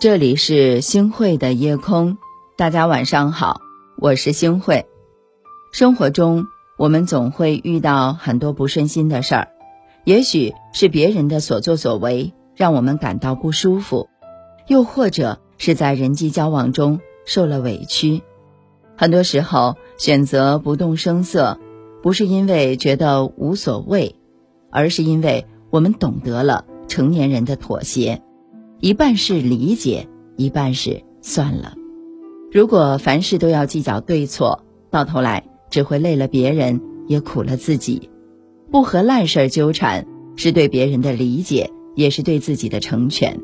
这里是星汇的夜空，大家晚上好，我是星汇。生活中，我们总会遇到很多不顺心的事儿，也许是别人的所作所为让我们感到不舒服，又或者是在人际交往中受了委屈。很多时候，选择不动声色，不是因为觉得无所谓，而是因为我们懂得了成年人的妥协。一半是理解，一半是算了。如果凡事都要计较对错，到头来只会累了别人，也苦了自己。不和烂事儿纠缠，是对别人的理解，也是对自己的成全。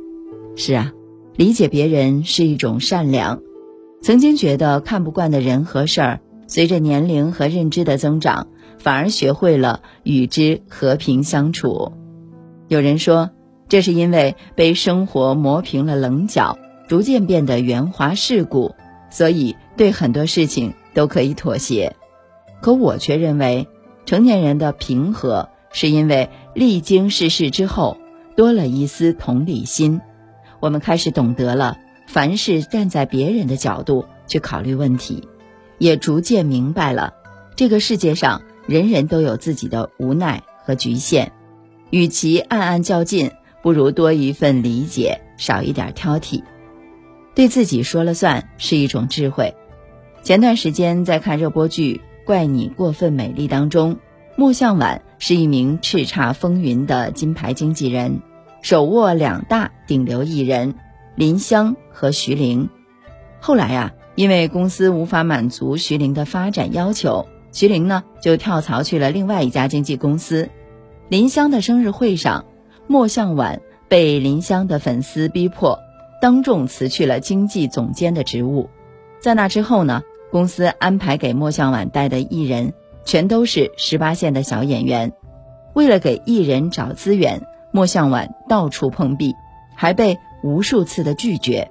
是啊，理解别人是一种善良。曾经觉得看不惯的人和事儿，随着年龄和认知的增长，反而学会了与之和平相处。有人说。这是因为被生活磨平了棱角，逐渐变得圆滑世故，所以对很多事情都可以妥协。可我却认为，成年人的平和是因为历经世事之后，多了一丝同理心。我们开始懂得了凡事站在别人的角度去考虑问题，也逐渐明白了这个世界上人人都有自己的无奈和局限，与其暗暗较劲。不如多一份理解，少一点挑剔，对自己说了算是一种智慧。前段时间在看热播剧《怪你过分美丽》当中，莫向晚是一名叱咤风云的金牌经纪人，手握两大顶流艺人林湘和徐玲。后来呀，因为公司无法满足徐玲的发展要求，徐玲呢就跳槽去了另外一家经纪公司。林湘的生日会上。莫向晚被林湘的粉丝逼迫，当众辞去了经济总监的职务。在那之后呢，公司安排给莫向晚带的艺人全都是十八线的小演员。为了给艺人找资源，莫向晚到处碰壁，还被无数次的拒绝。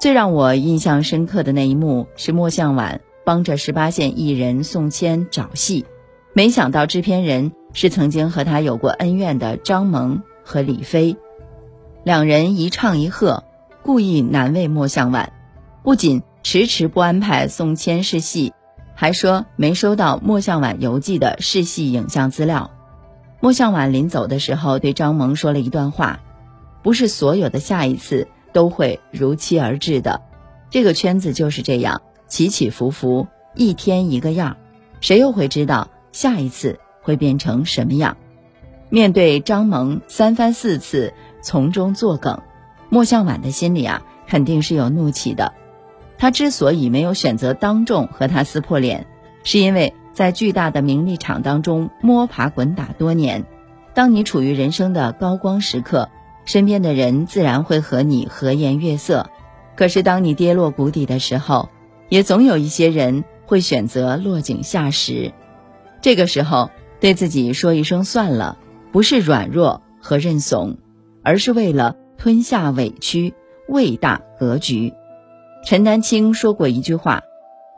最让我印象深刻的那一幕是莫向晚帮着十八线艺人宋谦找戏，没想到制片人是曾经和他有过恩怨的张萌。和李飞，两人一唱一和，故意难为莫向晚，不仅迟迟不安排宋谦试戏，还说没收到莫向晚邮寄的试戏影像资料。莫向晚临走的时候对张萌说了一段话：“不是所有的下一次都会如期而至的，这个圈子就是这样，起起伏伏，一天一个样，谁又会知道下一次会变成什么样？”面对张萌三番四次从中作梗，莫向晚的心里啊肯定是有怒气的。他之所以没有选择当众和他撕破脸，是因为在巨大的名利场当中摸爬滚打多年，当你处于人生的高光时刻，身边的人自然会和你和颜悦色。可是当你跌落谷底的时候，也总有一些人会选择落井下石。这个时候，对自己说一声算了。不是软弱和认怂，而是为了吞下委屈，为大格局。陈丹青说过一句话：“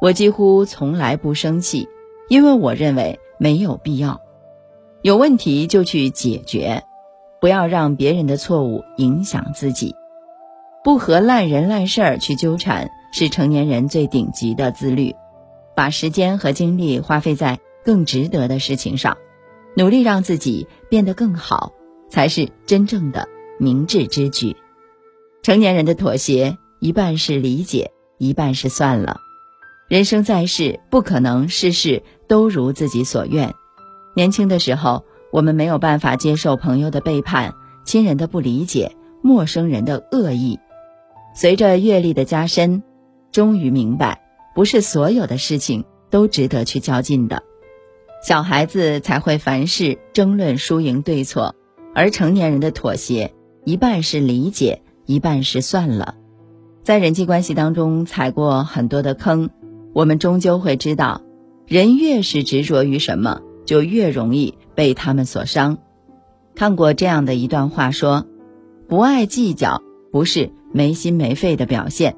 我几乎从来不生气，因为我认为没有必要。有问题就去解决，不要让别人的错误影响自己。不和烂人烂事儿去纠缠，是成年人最顶级的自律。把时间和精力花费在更值得的事情上。”努力让自己变得更好，才是真正的明智之举。成年人的妥协，一半是理解，一半是算了。人生在世，不可能事事都如自己所愿。年轻的时候，我们没有办法接受朋友的背叛、亲人的不理解、陌生人的恶意。随着阅历的加深，终于明白，不是所有的事情都值得去较劲的。小孩子才会凡事争论输赢对错，而成年人的妥协一半是理解，一半是算了。在人际关系当中踩过很多的坑，我们终究会知道，人越是执着于什么，就越容易被他们所伤。看过这样的一段话，说：不爱计较不是没心没肺的表现，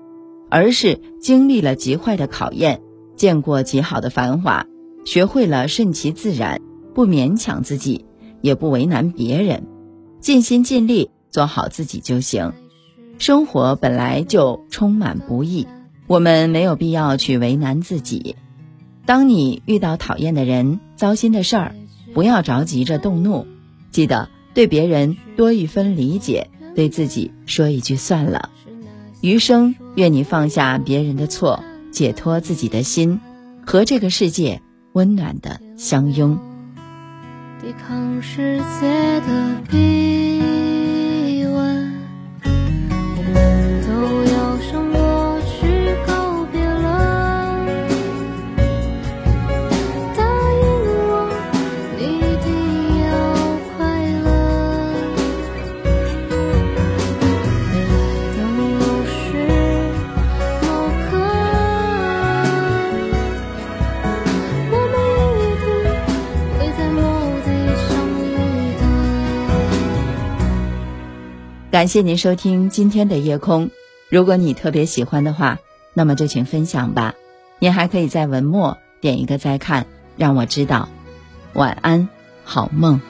而是经历了极坏的考验，见过极好的繁华。学会了顺其自然，不勉强自己，也不为难别人，尽心尽力做好自己就行。生活本来就充满不易，我们没有必要去为难自己。当你遇到讨厌的人、糟心的事儿，不要着急着动怒，记得对别人多一分理解，对自己说一句算了。余生，愿你放下别人的错，解脱自己的心，和这个世界温暖的相拥。抵抗世界的冰感谢您收听今天的夜空。如果你特别喜欢的话，那么就请分享吧。您还可以在文末点一个再看，让我知道。晚安，好梦。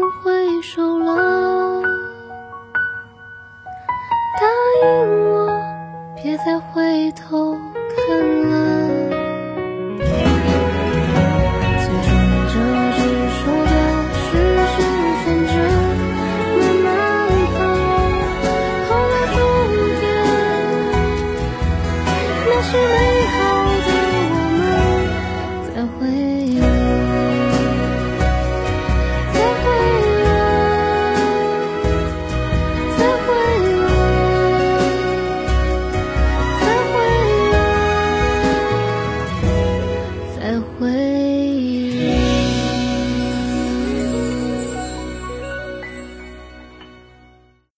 经挥手了。答应我，别再回头看了。